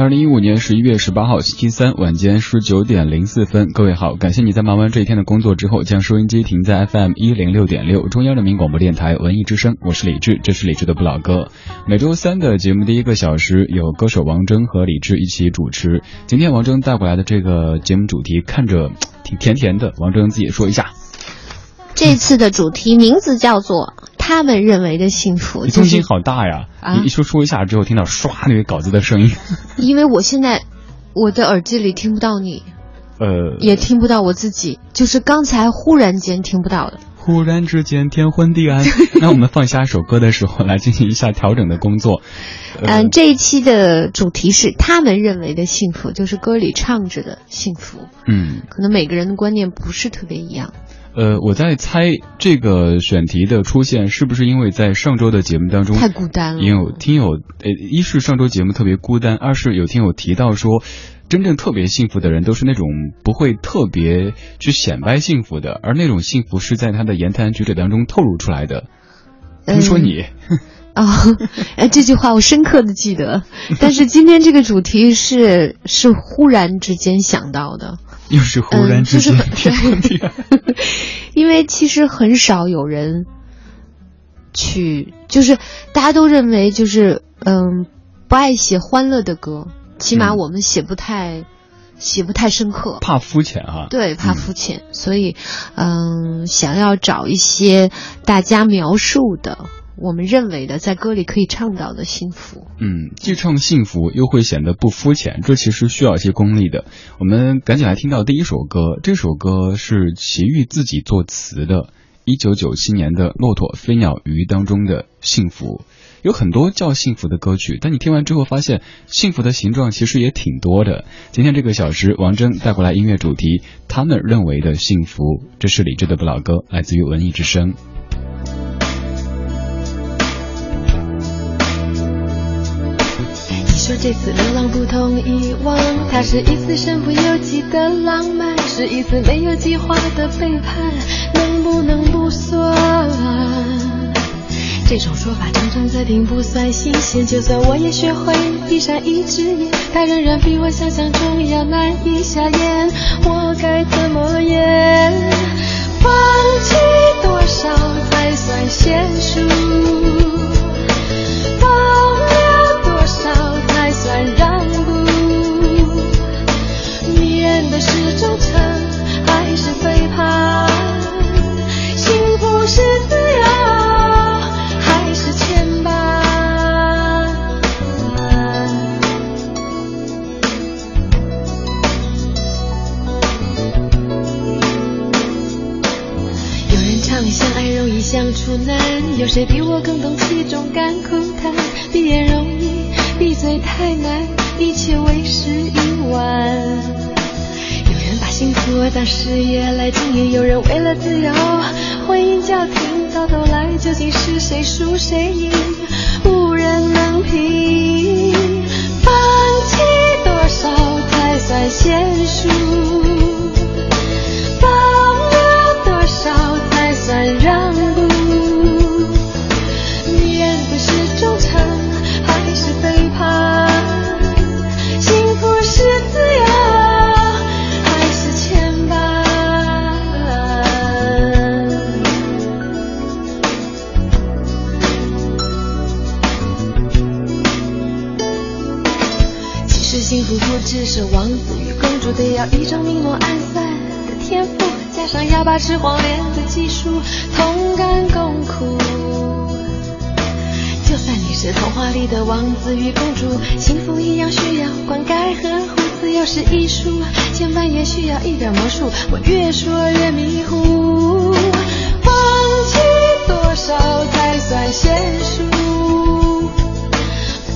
二零一五年十一月十八号星期三晚间十九点零四分，各位好，感谢你在忙完这一天的工作之后，将收音机停在 FM 一零六点六中央人民广播电台文艺之声，我是李志，这是李志的不老歌。每周三的节目第一个小时有歌手王铮和李志一起主持。今天王铮带过来的这个节目主题看着挺甜甜的，王铮自己说一下。这次的主题名字叫做。他们认为的幸福，你动静好大呀！你一说说一下之后，听到唰那个稿子的声音。因为我现在我的耳机里听不到你，呃，也听不到我自己，就是刚才忽然间听不到的。忽然之间天昏地暗，那我们放下一首歌的时候来进行一下调整的工作。嗯，这一期的主题是他们认为的幸福，就是歌里唱着的幸福。嗯，可能每个人的观念不是特别一样。呃，我在猜这个选题的出现是不是因为在上周的节目当中太孤单了？也有听友，呃，一是上周节目特别孤单，二是有听友提到说，真正特别幸福的人都是那种不会特别去显摆幸福的，而那种幸福是在他的言谈举止当中透露出来的。听说你啊，哎，这句话我深刻的记得，但是今天这个主题是是忽然之间想到的。又是忽然之间，因为其实很少有人去，就是大家都认为就是嗯不爱写欢乐的歌，起码我们写不太写不太深刻，怕肤浅啊，对，怕肤浅，所以嗯想要找一些大家描述的。我们认为的，在歌里可以唱到的幸福，嗯，既唱幸福又会显得不肤浅，这其实需要一些功力的。我们赶紧来听到第一首歌，这首歌是齐豫自己作词的，一九九七年的《骆驼飞鸟鱼》当中的幸福。有很多叫幸福的歌曲，但你听完之后发现，幸福的形状其实也挺多的。今天这个小时，王铮带过来音乐主题，他们认为的幸福，这是李志的不老歌，来自于文艺之声。说这次流浪不同以往，它是一次身不由己的浪漫，是一次没有计划的背叛，能不能不算？这种说法常常在听，不算新鲜。就算我也学会闭上一只眼，它仍然比我想象中要难以下咽。我该怎么演？同甘共苦。就算你是童话里的王子与公主，幸福一样需要灌溉和护。自由是艺术，牵绊也需要一点魔术。我越说越迷糊，放弃多少才算娴熟？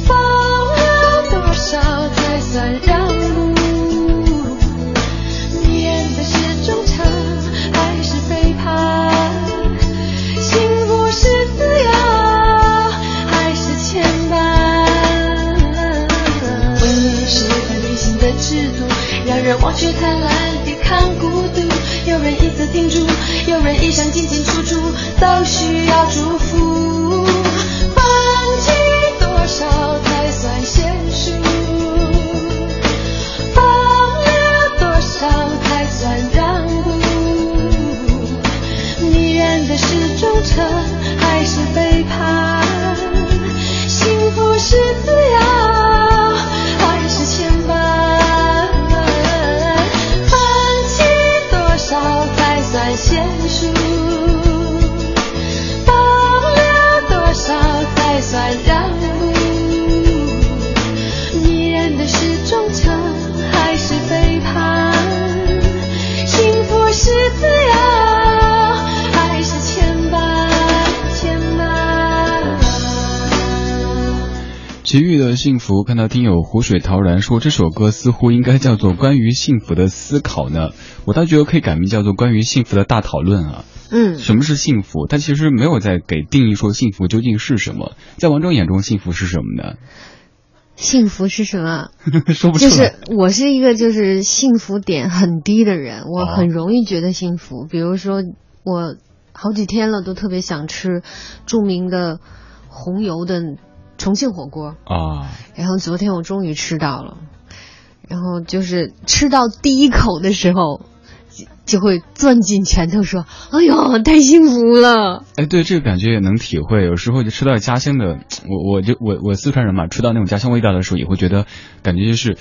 放了多少才算我却贪婪，别看孤独。有人一次停住，有人一生进进出出，都需要祝齐豫的幸福，看到听友湖水陶然说这首歌似乎应该叫做关于幸福的思考呢，我倒觉得可以改名叫做关于幸福的大讨论啊。嗯，什么是幸福？他其实没有在给定义说幸福究竟是什么。在王铮眼中，幸福是什么呢？幸福是什么？说不出来。就是我是一个就是幸福点很低的人，我哦很容易觉得幸福。比如说，我好几天了都特别想吃著名的红油的重庆火锅，啊，然后昨天我终于吃到了，然后就是吃到第一口的时候。就就会攥紧拳头说：“哎呦，太幸福了！哎，对这个感觉也能体会。有时候就吃到家乡的，我我就我我四川人嘛，吃到那种家乡味道的时候，也会觉得感觉就是，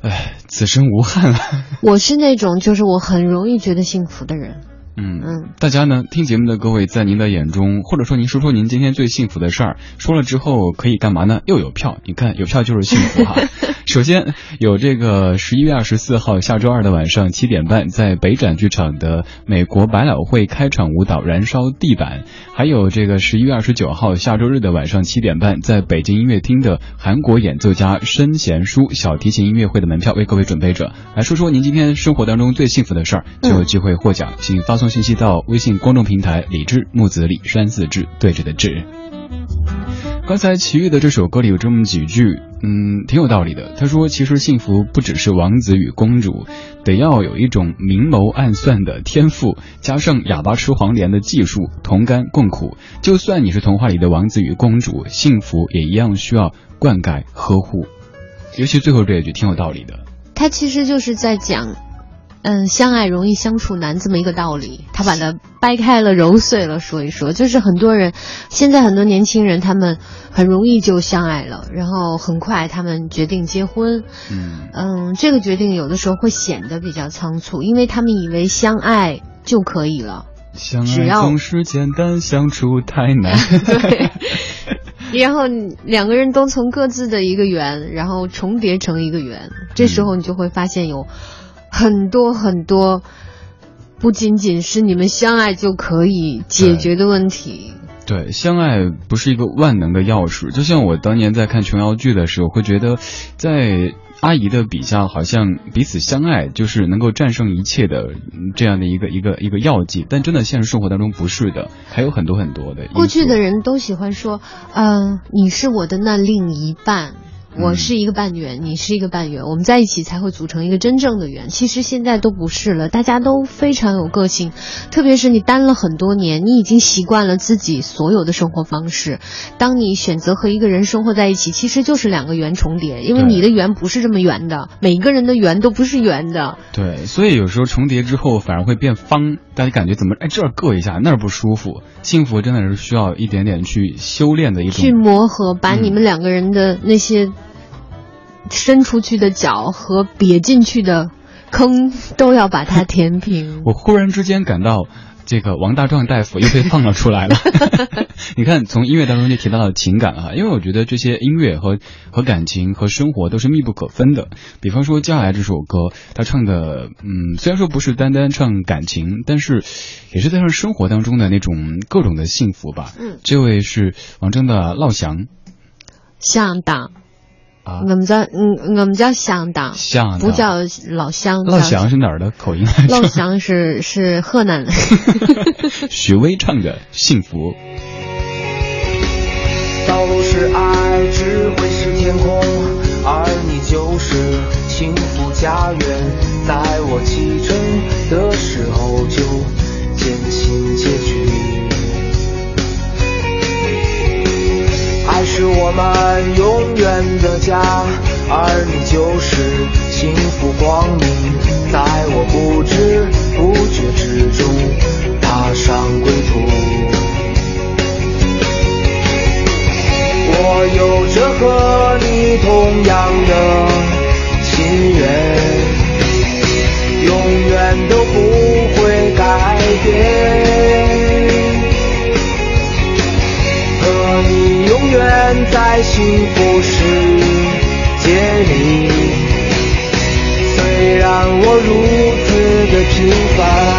哎，此生无憾了。我是那种就是我很容易觉得幸福的人。嗯嗯，大家呢，听节目的各位，在您的眼中，或者说您说说您今天最幸福的事儿，说了之后可以干嘛呢？又有票，你看有票就是幸福哈。首先有这个十一月二十四号下周二的晚上七点半，在北展剧场的美国百老汇开场舞蹈《燃烧地板》，还有这个十一月二十九号下周日的晚上七点半，在北京音乐厅的韩国演奏家申贤书小提琴音乐会的门票为各位准备着。来说说您今天生活当中最幸福的事儿，就有机会获奖，请发送信息到微信公众平台“李志木子李山寺志对着的志”。刚才齐豫的这首歌里有这么几句，嗯，挺有道理的。他说，其实幸福不只是王子与公主，得要有一种明谋暗算的天赋，加上哑巴吃黄连的技术，同甘共苦。就算你是童话里的王子与公主，幸福也一样需要灌溉呵护。尤其最后这一句挺有道理的。他其实就是在讲，嗯，相爱容易相处难这么一个道理。他把它掰开了揉碎了说一说，就是很多人现在很多年轻人他们很容易就相爱了，然后很快他们决定结婚。嗯嗯，这个决定有的时候会显得比较仓促，因为他们以为相爱就可以了。相爱总是简单，相处太难。对，然后两个人都从各自的一个圆，然后重叠成一个圆，这时候你就会发现有很多很多，不仅仅是你们相爱就可以解决的问题。对，相爱不是一个万能的钥匙。就像我当年在看琼瑶剧的时候，会觉得，在阿姨的笔下，好像彼此相爱就是能够战胜一切的嗯这样的一个一个一个药剂。但真的现实生活当中不是的，还有很多很多的。过去的人都喜欢说，嗯、你是我的那另一半。我是一个半圆，你是一个半圆，我们在一起才会组成一个真正的圆。其实现在都不是了，大家都非常有个性，特别是你单了很多年，你已经习惯了自己所有的生活方式。当你选择和一个人生活在一起，其实就是两个圆重叠，因为你的圆不是这么圆的，每一个人的圆都不是圆的。对，所以有时候重叠之后反而会变方，大家感觉怎么哎这儿硌一下，那儿不舒服。幸福真的是需要一点点去修炼的一种去磨合，把嗯你们两个人的那些伸出去的脚和瘪进去的坑都要把它填平。我忽然之间感到，这个王大壮大夫又被放了出来了。你看，从音乐当中就提到了情感啊，因为我觉得这些音乐和和感情和生活都是密不可分的。比方说接下来这首歌，他唱的，嗯，虽然说不是单单唱感情，但是也是在唱生活当中的那种各种的幸福吧。嗯，这位是王铮的老乡乡党，啊我，们叫嗯，我们叫乡党，乡不叫老乡。老乡是哪儿的口音来老？乡是是河南的。许巍唱的《幸福》。道路是爱，智慧是天空，而你就是幸福家园，在我启程的时候就渐行渐去。是我们永远的家，而你就是幸福光明，在我不知不觉之中踏上归途。我有着和你同样的在幸福世界里，虽然我如此的平凡。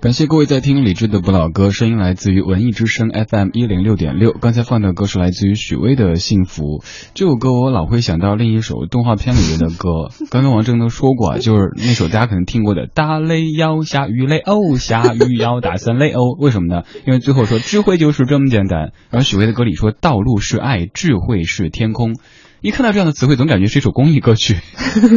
感谢各位在听李志的不老歌，声音来自于文艺之声 FM 一零六点六。刚才放的歌是来自于许巍的《幸福》，这首歌我老会想到另一首动画片里面的歌。刚刚王正都说过，就是那首大家可能听过的《大雷要下雨嘞哦，下雨要打伞嘞哦》。为什么呢？因为最后说智慧就是这么简单。然后许巍的歌里说道路是爱，智慧是天空。一看到这样的词汇，总感觉是一首公益歌曲。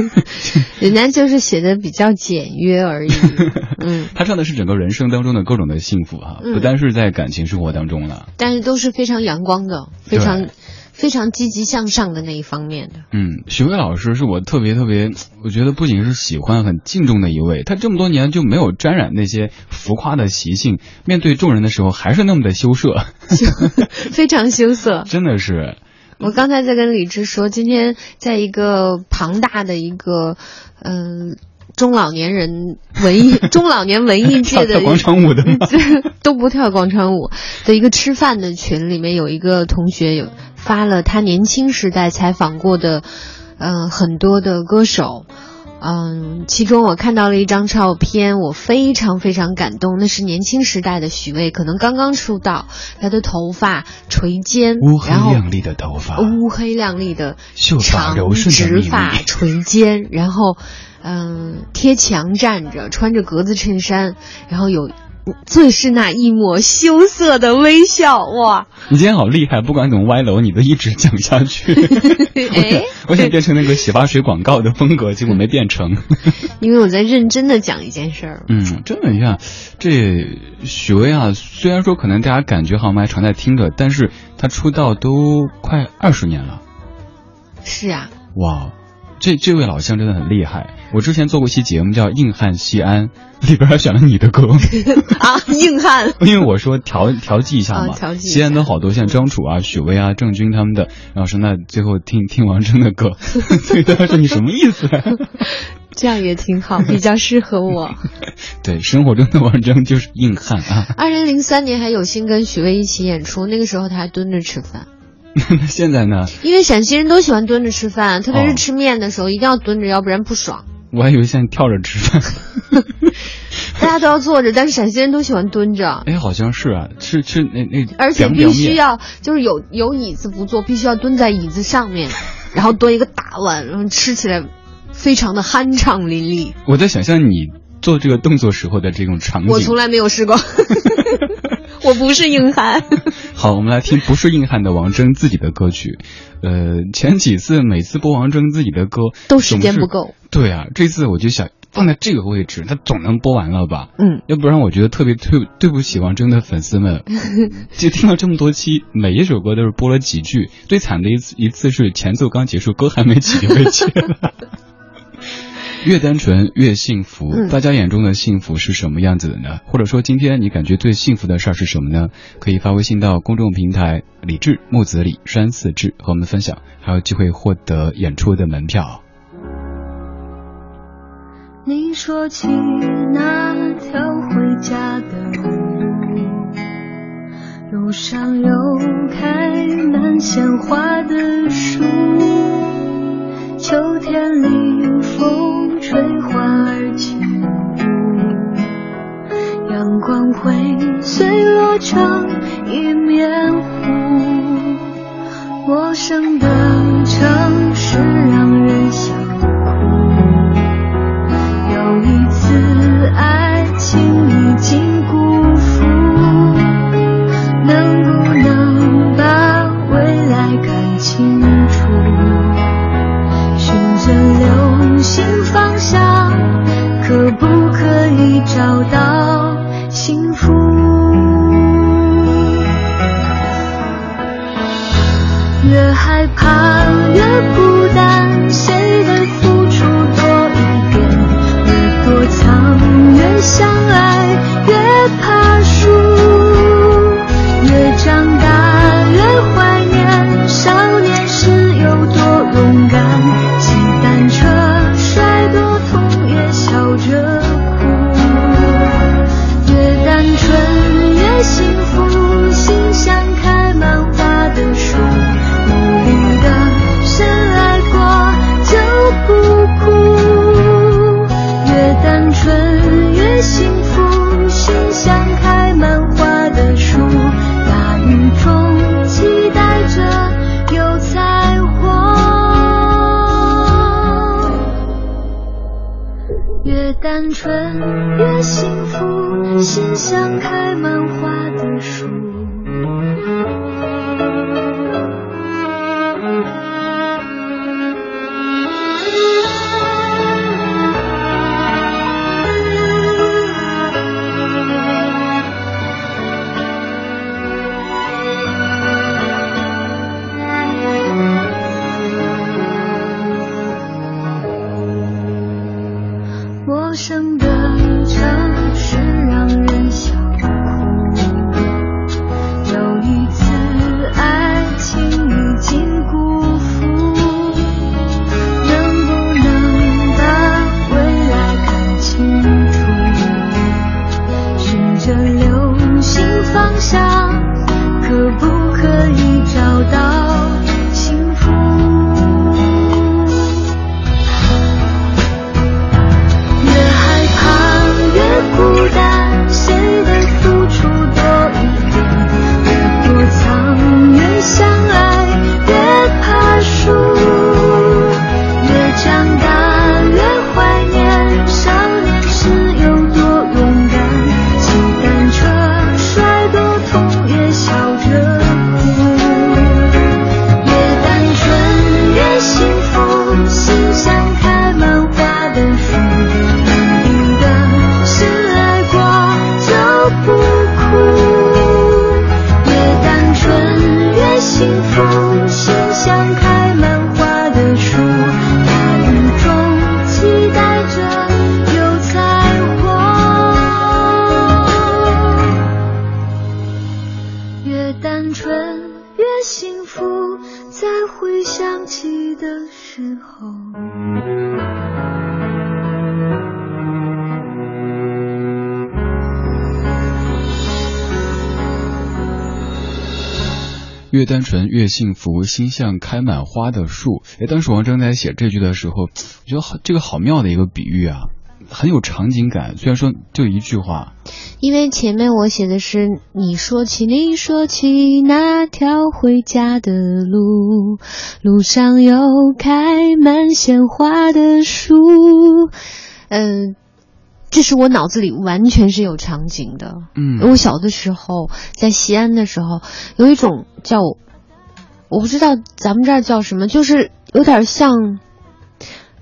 人家就是写的比较简约而已。嗯，他唱的是整个人生当中的各种的幸福哈，不单是在感情生活当中了。但是都是非常阳光的，非常非常积极向上的那一方面的。嗯，许巍老师是我特别特别，我觉得不仅是喜欢，很敬重的一位。他这么多年就没有沾染那些浮夸的习性，面对众人的时候还是那么的羞涩，非常羞涩，真的是。我刚才在跟李志说，今天在一个庞大的一个，嗯，中老年人文艺 中老年文艺界的广场舞的 都不跳广场舞的一个吃饭的群里面，有一个同学有发了他年轻时代采访过的，嗯，很多的歌手。嗯，其中我看到了一张照片，我非常非常感动。那是年轻时代的许巍，可能刚刚出道，他的头发垂肩，乌黑亮丽的头发，乌黑亮丽的长直发垂肩，然后嗯贴墙站着，穿着格子衬衫，然后有最是那一抹羞涩的微笑，哇！你今天好厉害，不管怎么歪楼，你都一直讲下去。哎，我想变成那个洗发水广告的风格，结果没变成。因为我在认真的讲一件事儿。嗯，真的，你看这许巍啊，虽然说可能大家感觉好像还常在听着，但是他出道都快二十年了。是啊。哇。这这位老乡真的很厉害。我之前做过一期节目叫《硬汉西安》，里边还选了你的歌 啊，硬汉。因为我说调调剂一下嘛，调剂。西安的好多像张楚啊、许巍啊、郑钧他们的，然后说那最后听听王铮的歌，所以他说你什么意思？这样也挺好，比较适合我。对，生活中的王铮就是硬汉啊。二零零三年还有幸跟许巍一起演出，那个时候他还蹲着吃饭。那 现在呢？因为陕西人都喜欢蹲着吃饭，特别是吃面的时候，一定要蹲着，要不然不爽。我还以为现在跳着吃饭，大家都要坐着，但是陕西人都喜欢蹲着。哎，好像是啊，吃吃那那，而且必须要就是有有椅子不坐，必须要蹲在椅子上面，然后端一个大碗，然后吃起来非常的酣畅淋漓。我在想象你做这个动作时候的这种场景，我从来没有试过。我不是硬汉。好，我们来听不是硬汉的王铮自己的歌曲。呃，前几次每次播王铮自己的歌都时间不够。对啊，这次我就想放在这个位置，他总能播完了吧？嗯，要不然我觉得特别对对不起王铮的粉丝们。就听了这么多期，每一首歌都是播了几句。最惨的一次一次是前奏刚结束，歌还没起就被切了。越单纯越幸福，大家眼中的幸福是什么样子的呢？或者说今天你感觉最幸福的事儿是什么呢？可以发微信到公众平台李志木子李山四志和我们分享，还有机会获得演出的门票。你说起那条回家的路，路上有开满鲜花的树，秋天里风。吹花而起，阳光会碎落成一面湖。陌生的城市让人想哭，有一次爱情已经辜负，能不能把未来看清找到幸福？越害怕越孤单，越单纯越幸福，心像开满花的树。哎，当时王铮在写这句的时候，我觉得好，这个好妙的一个比喻啊，很有场景感。虽然说就一句话，因为前面我写的是你说起你说起那条回家的路，路上有开满鲜花的树，嗯。这是我脑子里完全是有场景的。嗯，我小的时候在西安的时候，有一种叫，我不知道咱们这儿叫什么，就是有点像，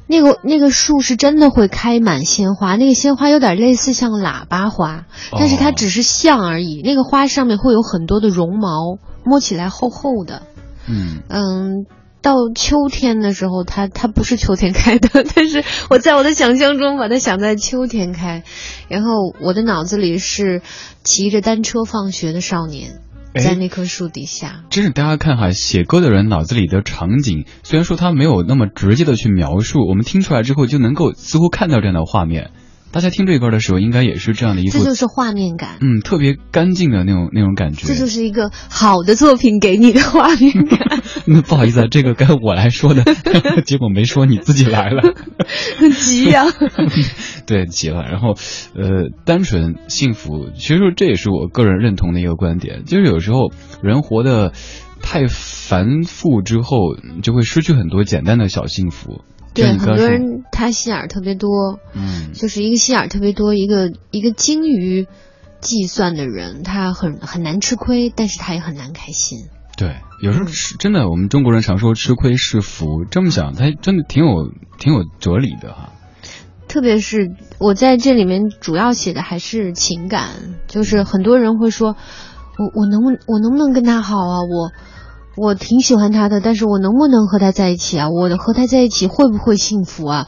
那个那个树是真的会开满鲜花，那个鲜花有点类似像喇叭花，但是它只是像而已。那个花上面会有很多的绒毛，摸起来厚厚的。嗯嗯。到秋天的时候，它它不是秋天开的，但是我在我的想象中把它想在秋天开，然后我的脑子里是骑着单车放学的少年，在那棵树底下。真是大家看哈，写歌的人脑子里的场景，虽然说他没有那么直接的去描述，我们听出来之后就能够似乎看到这样的画面。大家听这歌的时候，应该也是这样的一副，这就是画面感，嗯，特别干净的那种那种感觉。这就是一个好的作品给你的画面感。那不好意思啊，这个该我来说的，结果没说，你自己来了，急呀。对，急了。然后，呃，单纯幸福，其实这也是我个人认同的一个观点，就是有时候人活的太繁复之后，就会失去很多简单的小幸福。对，很多人他心眼儿特别多，嗯，就是一个心眼儿特别多，一个一个精于计算的人，他很很难吃亏，但是他也很难开心。对，有时候是真的，我们中国人常说吃亏是福，这么想，他真的挺有挺有哲理的哈。特别是我在这里面主要写的还是情感，就是很多人会说，我我能我能不能跟他好啊？我。我挺喜欢他的，但是我能不能和他在一起啊？我和他在一起会不会幸福啊？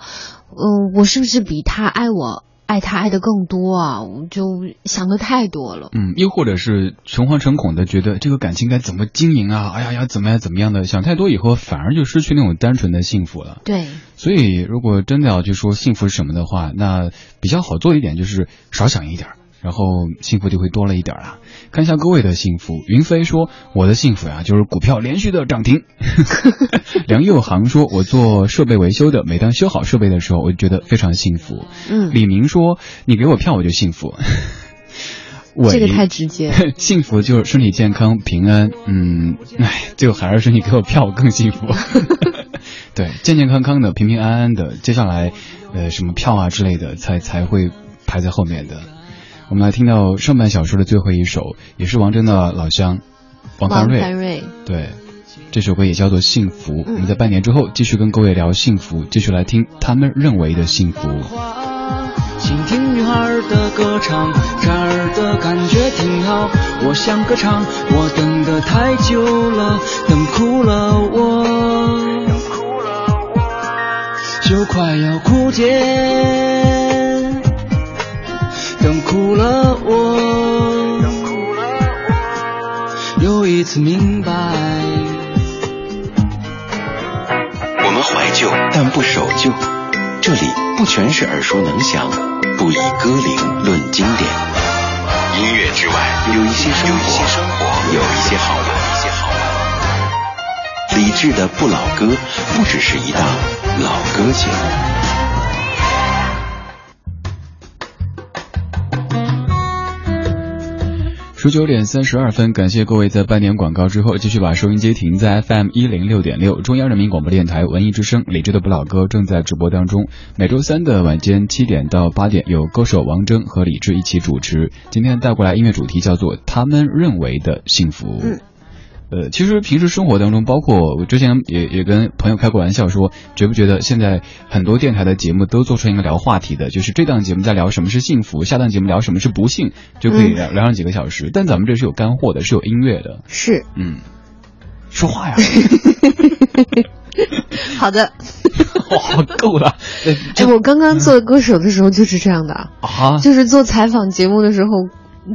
嗯，我是不是比他爱我爱他爱的更多啊？我就想的太多了。嗯，又或者是诚惶诚恐的觉得这个感情该怎么经营啊？哎呀呀，怎么样怎么样的？想太多以后反而就失去那种单纯的幸福了。对。所以如果真的要去说幸福是什么的话，那比较好做一点就是少想一点。然后幸福就会多了一点啊！看一下各位的幸福。云飞说：“我的幸福呀，就是股票连续的涨停。”梁佑航说：“我做设备维修的，每当修好设备的时候，我就觉得非常幸福。”嗯。李明说：“你给我票，我就幸福。”这个太直接。幸福就是身体健康、平安。嗯，哎，最后还是说你给我票，我更幸福。对，健健康康的、平平安安的，接下来，呃，什么票啊之类的，才才会排在后面的。我们来听到上半小说的最后一首，也是王铮的老乡，王凡瑞。对，这首歌也叫做《幸福》。我们在半年之后继续跟各位聊幸福，继续来听他们认为的幸福。倾听女孩的歌唱，这儿的感觉挺好。我想歌唱，我等的太久了，等哭了我，就快要枯竭。等哭了我，又一次明白。我们怀旧，但不守旧。这里不全是耳熟能详，不以歌龄论经典。音乐之外，有一些生活，有一些好玩。理智的不老歌，不只是一档老歌节目。十九点三十二分，感谢各位在半年广告之后继续把收音机停在 FM 一零六点六，中央人民广播电台文艺之声，李志的不老歌正在直播当中。每周三的晚间七点到八点，有歌手王铮和李志一起主持。今天带过来音乐主题叫做他们认为的幸福。呃，其实平时生活当中，包括我之前也也跟朋友开过玩笑说，觉不觉得现在很多电台的节目都做成一个聊话题的，就是这档节目在聊什么是幸福，下档节目聊什么是不幸，就可以聊聊上几个小时。但咱们这是有干货的，是有音乐的。是，嗯，说话呀。好的。哇，够了。哎，我刚刚做歌手的时候就是这样的啊，就是做采访节目的时候。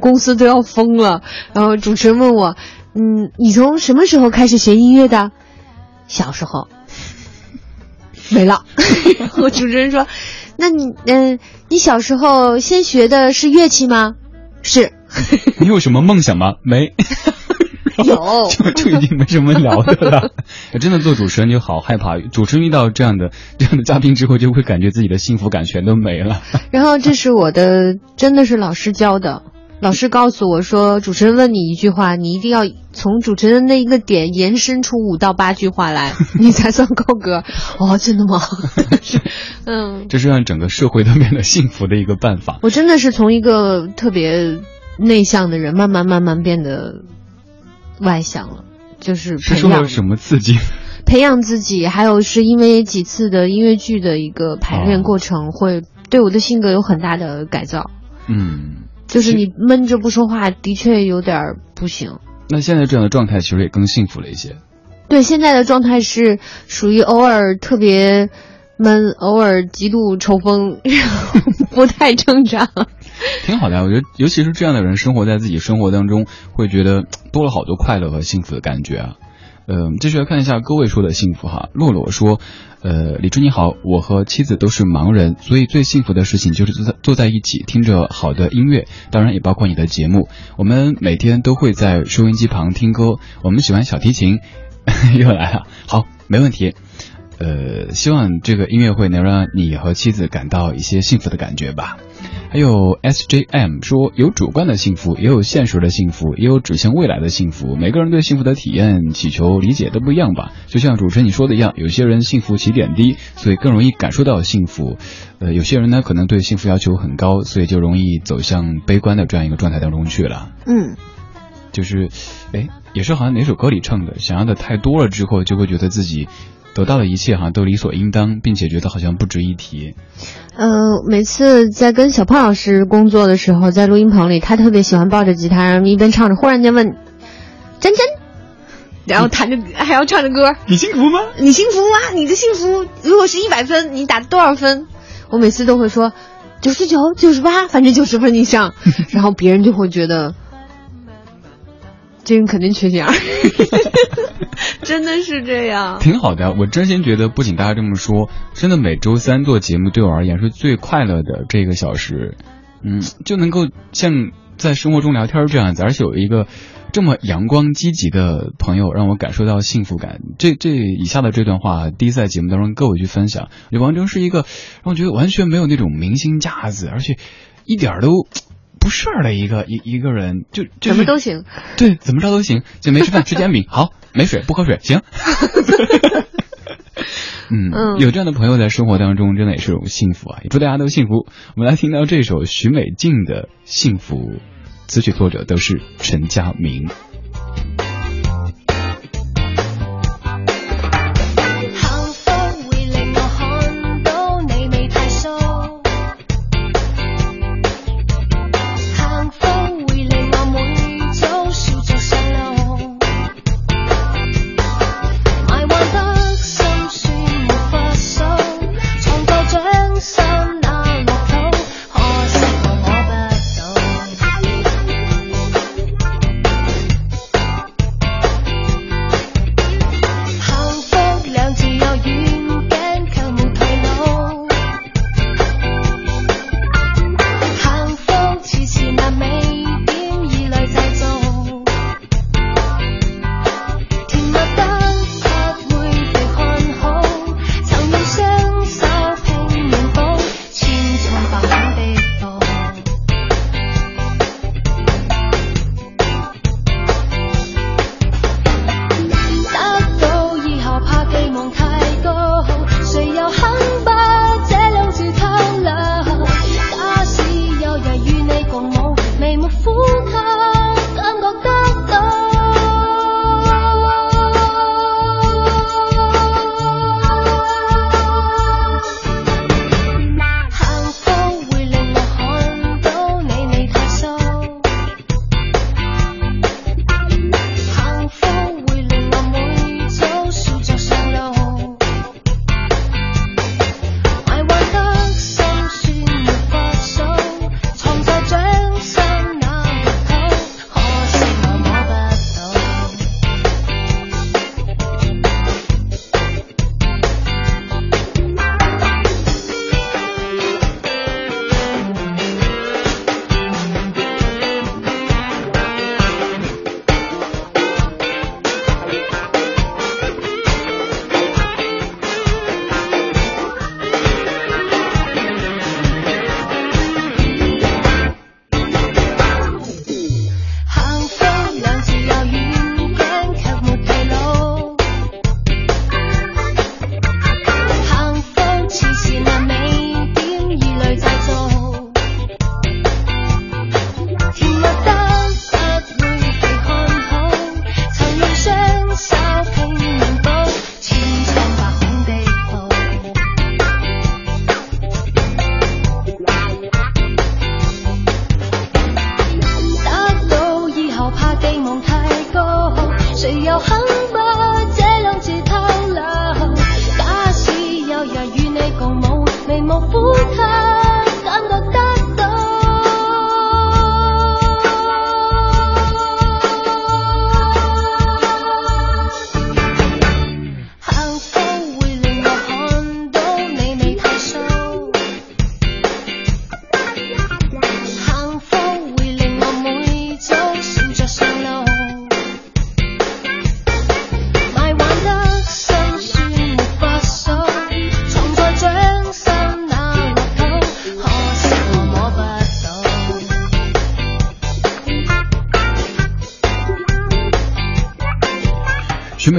公司都要疯了。然后主持人问我，嗯，你从什么时候开始学音乐的？小时候。没了。我主持人说，那你嗯，你小时候先学的是乐器吗？是。你有什么梦想吗？没。有，就就已经没什么聊的了。真的做主持人就好害怕，主持人遇到这样的这样的嘉宾之后，就会感觉自己的幸福感全都没了。然后这是我的，真的是老师教的。老师告诉我说，主持人问你一句话，你一定要从主持人那一个点延伸出五到八句话来，你才算够格。哦，真的吗？嗯，这是让整个社会都变得幸福的一个办法。我真的是从一个特别内向的人，慢慢慢慢变得。外向了，就是是受了什么刺激？培养自己，还有是因为几次的音乐剧的一个排练过程，会对我的性格有很大的改造。嗯，就是你闷着不说话，的确有点不行。那现在这样的状态其实也更幸福了一些。对，现在的状态是属于偶尔特别闷，偶尔极度抽风，不太正常。挺好的，我觉得，尤其是这样的人，生活在自己生活当中，会觉得多了好多快乐和幸福的感觉啊。嗯，继续来看一下各位说的幸福哈。洛洛说，呃，李春你好，我和妻子都是盲人，所以最幸福的事情就是坐在坐在一起，听着好的音乐，当然也包括你的节目。我们每天都会在收音机旁听歌，我们喜欢小提琴，又来了，好，没问题。呃，希望这个音乐会能让你和妻子感到一些幸福的感觉吧。还有 SJM 说，有主观的幸福，也有现实的幸福，也有指向未来的幸福。每个人对幸福的体验、祈求、理解都不一样吧。就像主持人你说的一样，有些人幸福起点低，所以更容易感受到幸福。呃，有些人呢，可能对幸福要求很高，所以就容易走向悲观的这样一个状态当中去了。嗯，就是，哎，也是好像哪首歌里唱的，想要的太多了之后，就会觉得自己。得到的一切哈都理所应当，并且觉得好像不值一提。呃，每次在跟小胖老师工作的时候，在录音棚里，他特别喜欢抱着吉他，然后一边唱着，忽然间问：“真真，然后弹着还要唱着歌，你幸福吗？你幸福吗？你的幸福如果是一百分，你打多少分？”我每次都会说九十九、九十八，反正九十分以上，然后别人就会觉得。这人肯定缺心眼儿，真的是这样。挺好的，我真心觉得，不仅大家这么说，真的每周三做节目对我而言是最快乐的这个小时。嗯，就能够像在生活中聊天这样子，而且有一个这么阳光积极的朋友，让我感受到幸福感。这这以下的这段话，第一次在节目当中各位去分享。李王铮是一个让我觉得完全没有那种明星架子，而且一点都。不事儿的一个一一个人，就怎么都行，对，怎么着都行，就没吃饭吃煎饼，好，没水不喝水，行。嗯，有这样的朋友在生活当中，真的也是种幸福啊！也祝大家都幸福。我们来听到这首许美静的《幸福》，词曲作者都是陈佳明。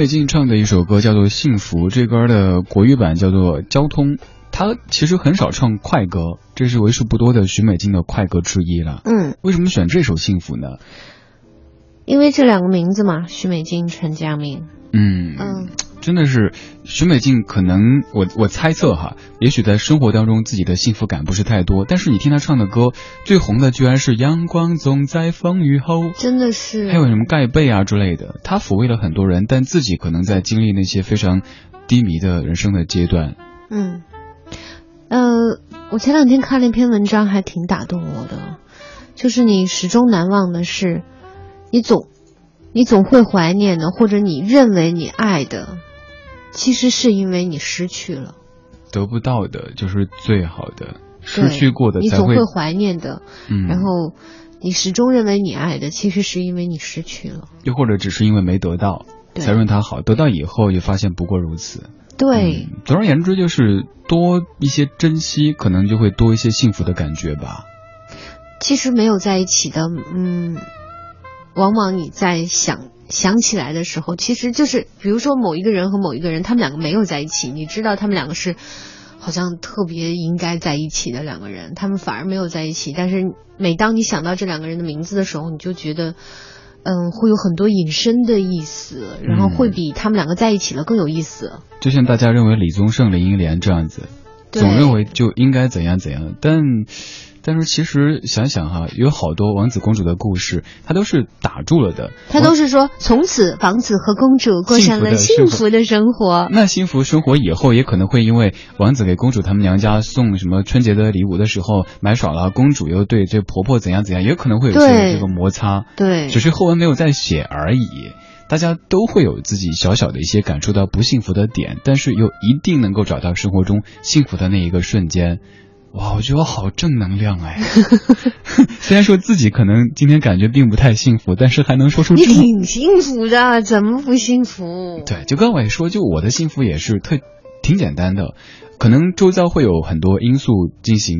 徐美静唱的一首歌叫做《幸福》，这歌的国语版叫做《交通》。他其实很少唱快歌，这是为数不多的许美静的快歌之一了。嗯，为什么选这首《幸福》呢？因为这两个名字嘛，许美静、陈佳明。嗯嗯，真的是许美静，可能我我猜测哈，也许在生活当中自己的幸福感不是太多，但是你听她唱的歌，最红的居然是《阳光总在风雨后》，真的是。还有什么盖被啊之类的，她抚慰了很多人，但自己可能在经历那些非常低迷的人生的阶段。嗯，呃，我前两天看了一篇文章，还挺打动我的，就是你始终难忘的是。你总，你总会怀念的，或者你认为你爱的，其实是因为你失去了，得不到的就是最好的，失去过的你总会怀念的，嗯，然后你始终认为你爱的，其实是因为你失去了，又或者只是因为没得到才认它好，得到以后也发现不过如此。对，总而言之就是多一些珍惜，可能就会多一些幸福的感觉吧。其实没有在一起的，嗯。往往你在想想起来的时候，其实就是比如说某一个人和某一个人，他们两个没有在一起，你知道他们两个是好像特别应该在一起的两个人，他们反而没有在一起。但是每当你想到这两个人的名字的时候，你就觉得，嗯，会有很多引申的意思，然后会比他们两个在一起了更有意思。就像大家认为李宗盛、林忆莲这样子，总认为就应该怎样怎样，但。但是其实想想哈，有好多王子公主的故事，它都是打住了的。它都是说，从此王子和公主过上了幸福的生活。那幸福生活以后，也可能会因为王子给公主他们娘家送什么春节的礼物的时候买少了，公主又对这婆婆怎样怎样，也可能会有些这个摩擦。对，只是后文没有再写而已。大家都会有自己小小的一些感受到不幸福的点，但是又一定能够找到生活中幸福的那一个瞬间。哇，我觉得我好正能量哎！虽然说自己可能今天感觉并不太幸福，但是还能说出你挺幸福的，怎么不幸福？对，就刚我也说，就我的幸福也是特挺简单的。可能周遭会有很多因素进行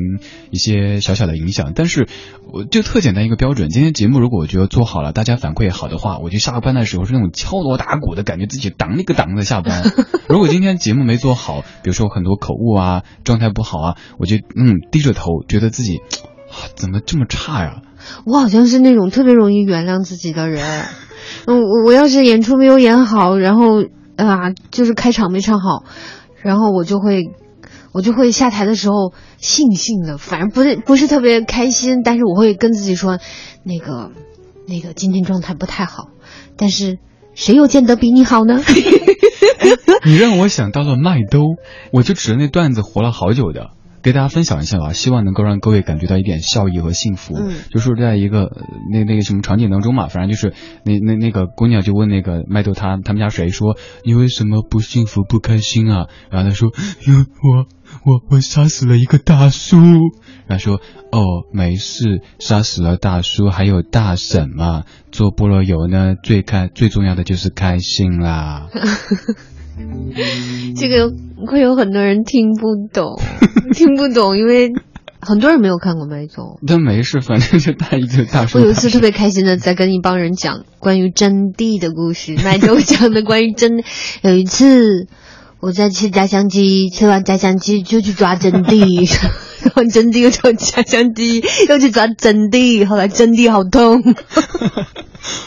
一些小小的影响，但是我就特简单一个标准。今天节目如果我觉得做好了，大家反馈好的话，我就下班的时候是那种敲锣打鼓的感觉，自己当一个当的下班。如果今天节目没做好，比如说很多口误啊，状态不好啊，我就嗯低着头，觉得自己怎么这么差呀？我好像是那种特别容易原谅自己的人。嗯，我我要是演出没有演好，然后啊，就是开场没唱好，然后我就会。我就会下台的时候悻悻的，反正不是不是特别开心，但是我会跟自己说，那个那个今天状态不太好，但是谁又见得比你好呢？你让我想到了麦兜，我就指着那段子活了好久的。给大家分享一下吧，希望能够让各位感觉到一点笑意和幸福。嗯，就是在一个那那个什么场景当中嘛，反正就是那那那个姑娘就问那个麦豆他他们家谁说你为什么不幸福不开心啊？然后他说，因为我我我杀死了一个大叔。然后说哦没事，杀死了大叔还有大婶嘛，做菠萝油呢最开最重要的就是开心啦。这个会有很多人听不懂，听不懂，因为很多人没有看过麦总。但没事，反正就大一个大叔。我有一次特别开心的在跟一帮人讲关于真谛的故事，麦总讲的关于真。有一次我在吃家乡鸡，吃完家乡鸡就去抓真谛，然后真谛又抓家乡鸡，又去抓真谛，后来真谛好痛。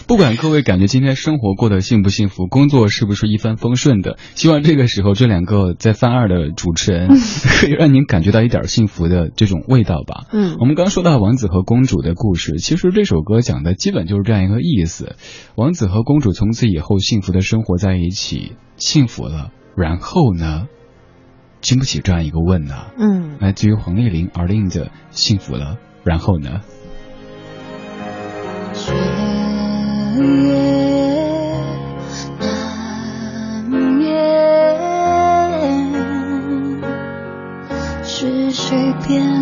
不管各位感觉今天生活过得幸不幸福，工作是不是一帆风顺的，希望这个时候这两个在犯二的主持人 可以让您感觉到一点幸福的这种味道吧。嗯，我们刚说到王子和公主的故事，其实这首歌讲的基本就是这样一个意思：王子和公主从此以后幸福的生活在一起，幸福了，然后呢？经不起这样一个问呢？嗯，来自于黄丽玲而令的《幸福了，然后呢？》。夜难眠，是谁变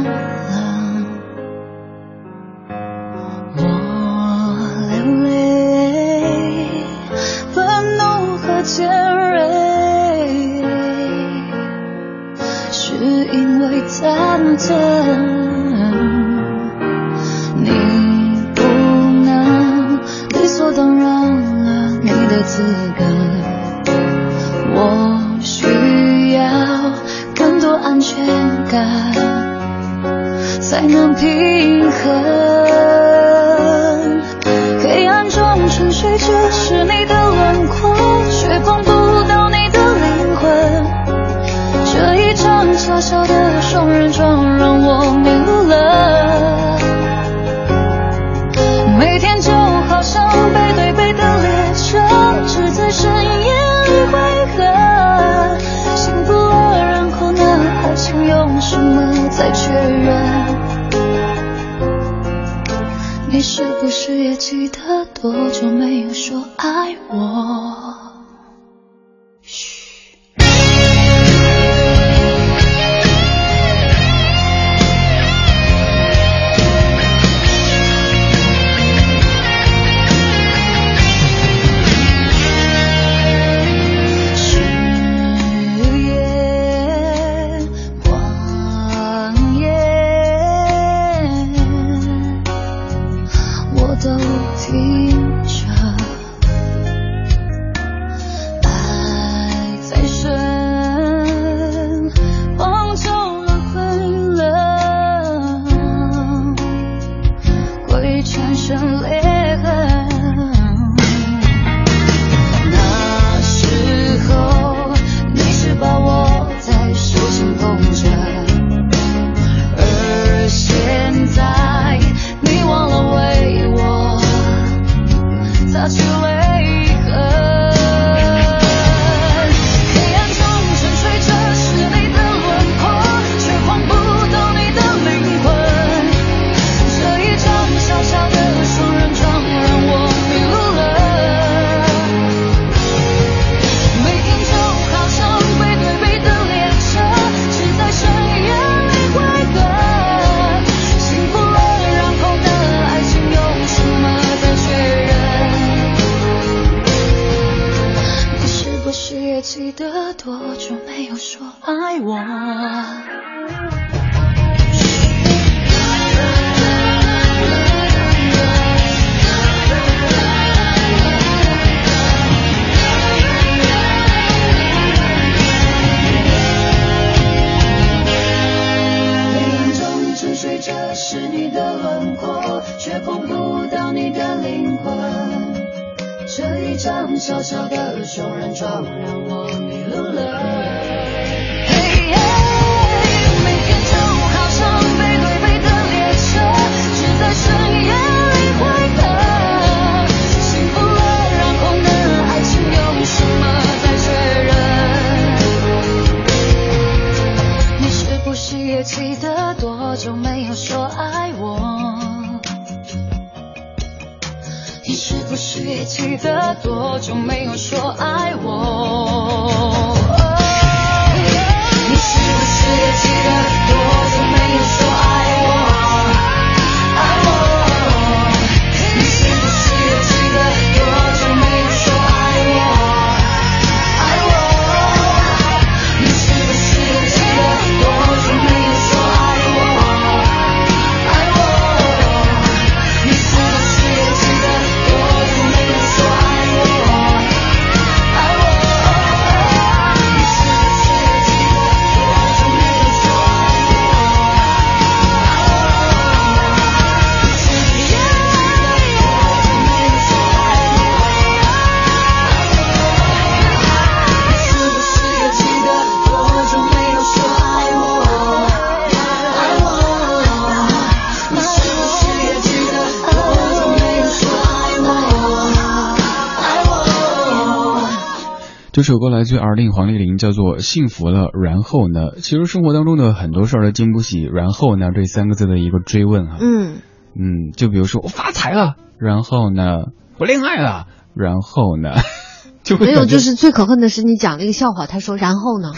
这首歌来自二令黄丽玲，叫做《幸福了》。然后呢？其实生活当中的很多事儿都经不起“然后呢”这三个字的一个追问啊。嗯嗯，就比如说我发财了，然后呢？我恋爱了，然后呢？就会没有，就是最可恨的是你讲了一个笑话，他说然后呢？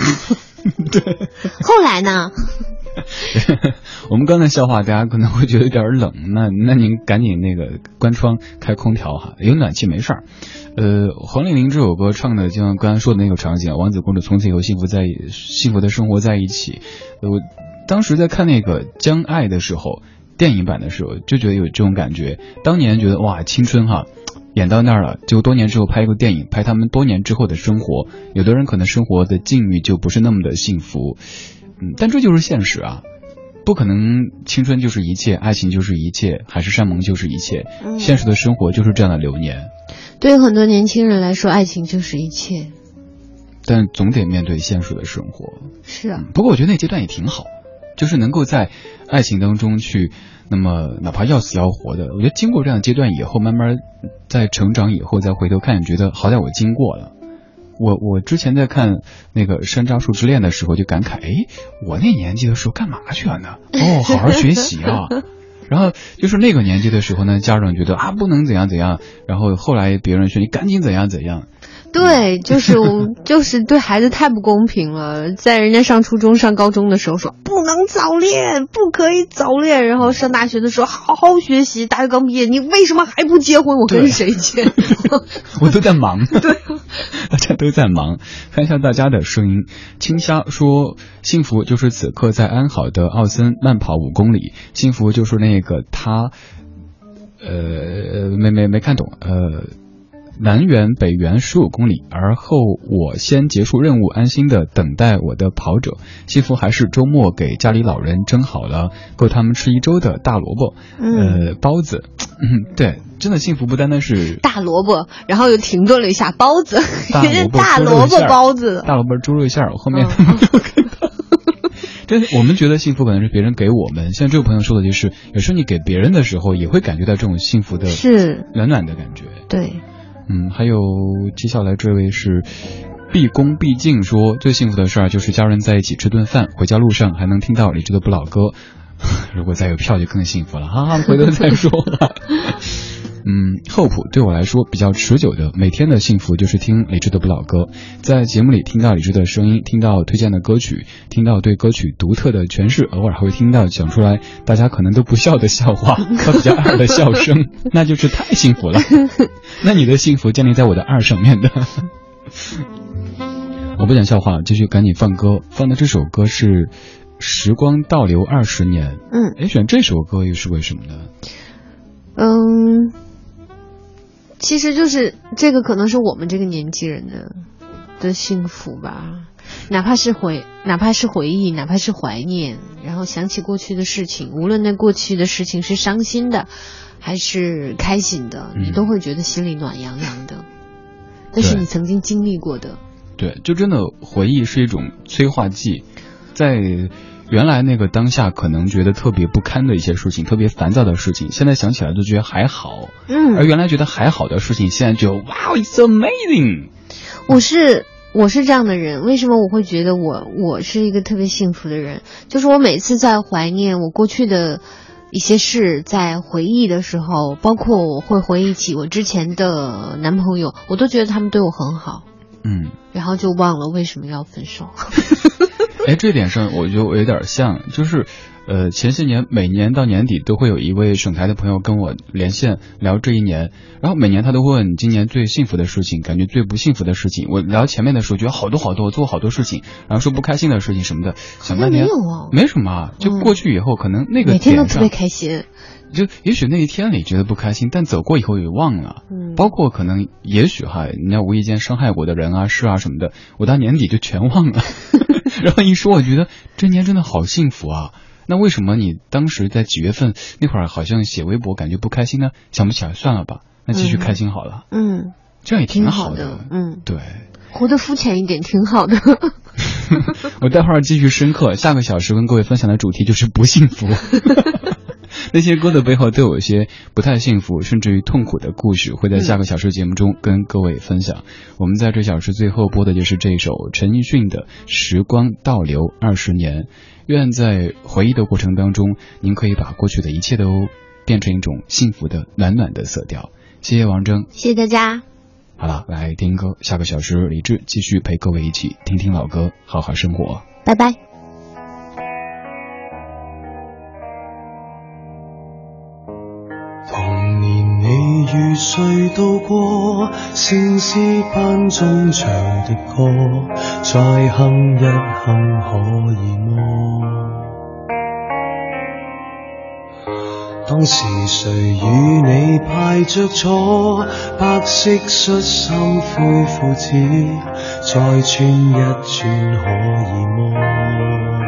对，后来呢？我们刚才笑话，大家可能会觉得有点冷，那那您赶紧那个关窗开空调哈，有暖气没事儿。呃，黄丽玲这首歌唱的就像刚才说的那个场景，王子公主从此以后幸福在幸福的生活在一起。我当时在看那个《将爱》的时候，电影版的时候就觉得有这种感觉。当年觉得哇，青春哈，演到那儿了，就多年之后拍一个电影，拍他们多年之后的生活。有的人可能生活的境遇就不是那么的幸福，嗯，但这就是现实啊。不可能，青春就是一切，爱情就是一切，海誓山盟就是一切。现实的生活就是这样的流年。对于很多年轻人来说，爱情就是一切。但总得面对现实的生活。是啊，不过我觉得那阶段也挺好，就是能够在爱情当中去，那么哪怕要死要活的，我觉得经过这样的阶段以后，慢慢在成长以后再回头看，觉得好歹我经过了。我我之前在看那个《山楂树之恋》的时候就感慨，哎，我那年纪的时候干嘛去了呢？哦，好好学习啊。然后就是那个年纪的时候呢，家长觉得啊不能怎样怎样，然后后来别人说你赶紧怎样怎样。对，就是就是对孩子太不公平了，在人家上初中、上高中的时候说不能早恋，不可以早恋，然后上大学的时候好好学习，大学刚毕业你为什么还不结婚？我跟谁结？我都在忙，对，大家都在忙。看一下大家的声音，青虾说幸福就是此刻在安好的奥森慢跑五公里，幸福就是那个他，呃，没没没看懂，呃。南园北园十五公里，而后我先结束任务，安心的等待我的跑者。幸福还是周末给家里老人蒸好了够他们吃一周的大萝卜，呃，包子。嗯，对，真的幸福不单单是大萝卜，然后又停顿了一下，包子，大萝卜包子，大萝卜猪肉馅儿。后面他们都看到。这我们觉得幸福可能是别人给我们，像这位朋友说的就是，有时候你给别人的时候，也会感觉到这种幸福的，是暖暖的感觉。对。嗯，还有接下来这位是毕恭毕敬说最幸福的事儿就是家人在一起吃顿饭，回家路上还能听到李志的不老歌，如果再有票就更幸福了哈哈，回头再说。嗯，，hope 对我来说比较持久的每天的幸福就是听李志的不老歌，在节目里听到李志的声音，听到推荐的歌曲，听到对歌曲独特的诠释，偶尔还会听到讲出来大家可能都不笑的笑话和比较二的笑声，那就是太幸福了。那你的幸福建立在我的二上面的。我不讲笑话，继续赶紧放歌，放的这首歌是《时光倒流二十年》。嗯，哎，选这首歌又是为什么呢？嗯。其实就是这个，可能是我们这个年纪人的的幸福吧。哪怕是回，哪怕是回忆，哪怕是怀念，然后想起过去的事情，无论那过去的事情是伤心的，还是开心的，你都会觉得心里暖洋洋的。那是你曾经经历过的。对，就真的回忆是一种催化剂，在。原来那个当下可能觉得特别不堪的一些事情，特别烦躁的事情，现在想起来都觉得还好。嗯，而原来觉得还好的事情，现在就哇，it's amazing。我是我是这样的人，为什么我会觉得我我是一个特别幸福的人？就是我每次在怀念我过去的一些事，在回忆的时候，包括我会回忆起我之前的男朋友，我都觉得他们对我很好。嗯，然后就忘了为什么要分手。哎，这点上我觉得我有点像，就是，呃，前些年每年到年底都会有一位省台的朋友跟我连线聊这一年，然后每年他都会问今年最幸福的事情，感觉最不幸福的事情。我聊前面的时候觉得好多好多，我做好多事情，然后说不开心的事情什么的，想半天没有啊，没什么，就过去以后可能那个每天都特别开心，就也许那一天你觉得不开心，但走过以后也忘了。嗯，包括可能也许哈，人家无意间伤害过的人啊事啊什么的，我到年底就全忘了。然后一说，我觉得这年真的好幸福啊！那为什么你当时在几月份那会儿好像写微博感觉不开心呢？想不起来，算了吧，那继续开心好了。嗯，这样也挺好的。嗯，对，活得肤浅一点挺好的。我待会儿继续深刻，下个小时跟各位分享的主题就是不幸福。那些歌的背后都有一些不太幸福，甚至于痛苦的故事，会在下个小时节目中跟各位分享。我们在这小时最后播的就是这首陈奕迅的《时光倒流二十年》。愿在回忆的过程当中，您可以把过去的一切都变成一种幸福的暖暖的色调。谢谢王峥，谢谢大家。好了，来听歌。下个小时，李志继续陪各位一起听听老歌，好好生活。拜拜。谁渡过先诗班中唱的歌，再哼一哼可以么？当时谁与你排着坐，白色恤衫灰裤子，再穿一穿可以么？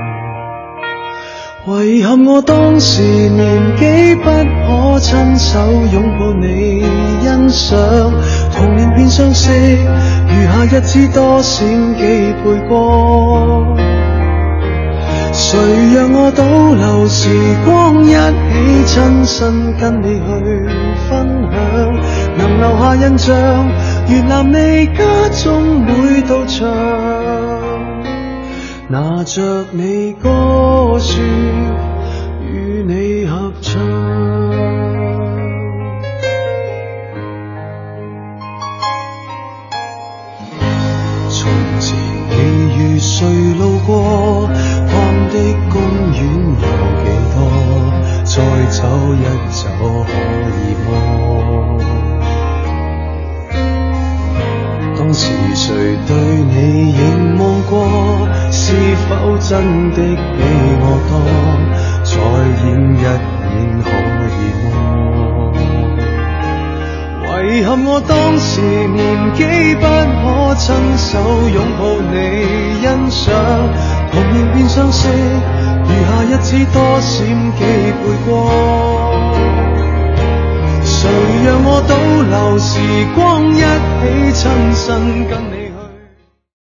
遗憾我当时年纪不可亲手拥抱你欣赏，童年便相识。餘下日子多閃幾倍光。誰讓我倒流時光，一起親身跟你去分享，能留下印象，沿南你家中每道牆，拿着你歌說，與你合唱。誰路過，荒的公園有幾多？再走一走可以么？當時誰對你凝望過？是否真的比我多？再演一演可以麼？遺憾我當時年紀不可親手擁抱你。欣賞，童年變相識，餘下日子多閃幾倍光。谁让我倒流时光，一起亲身跟你？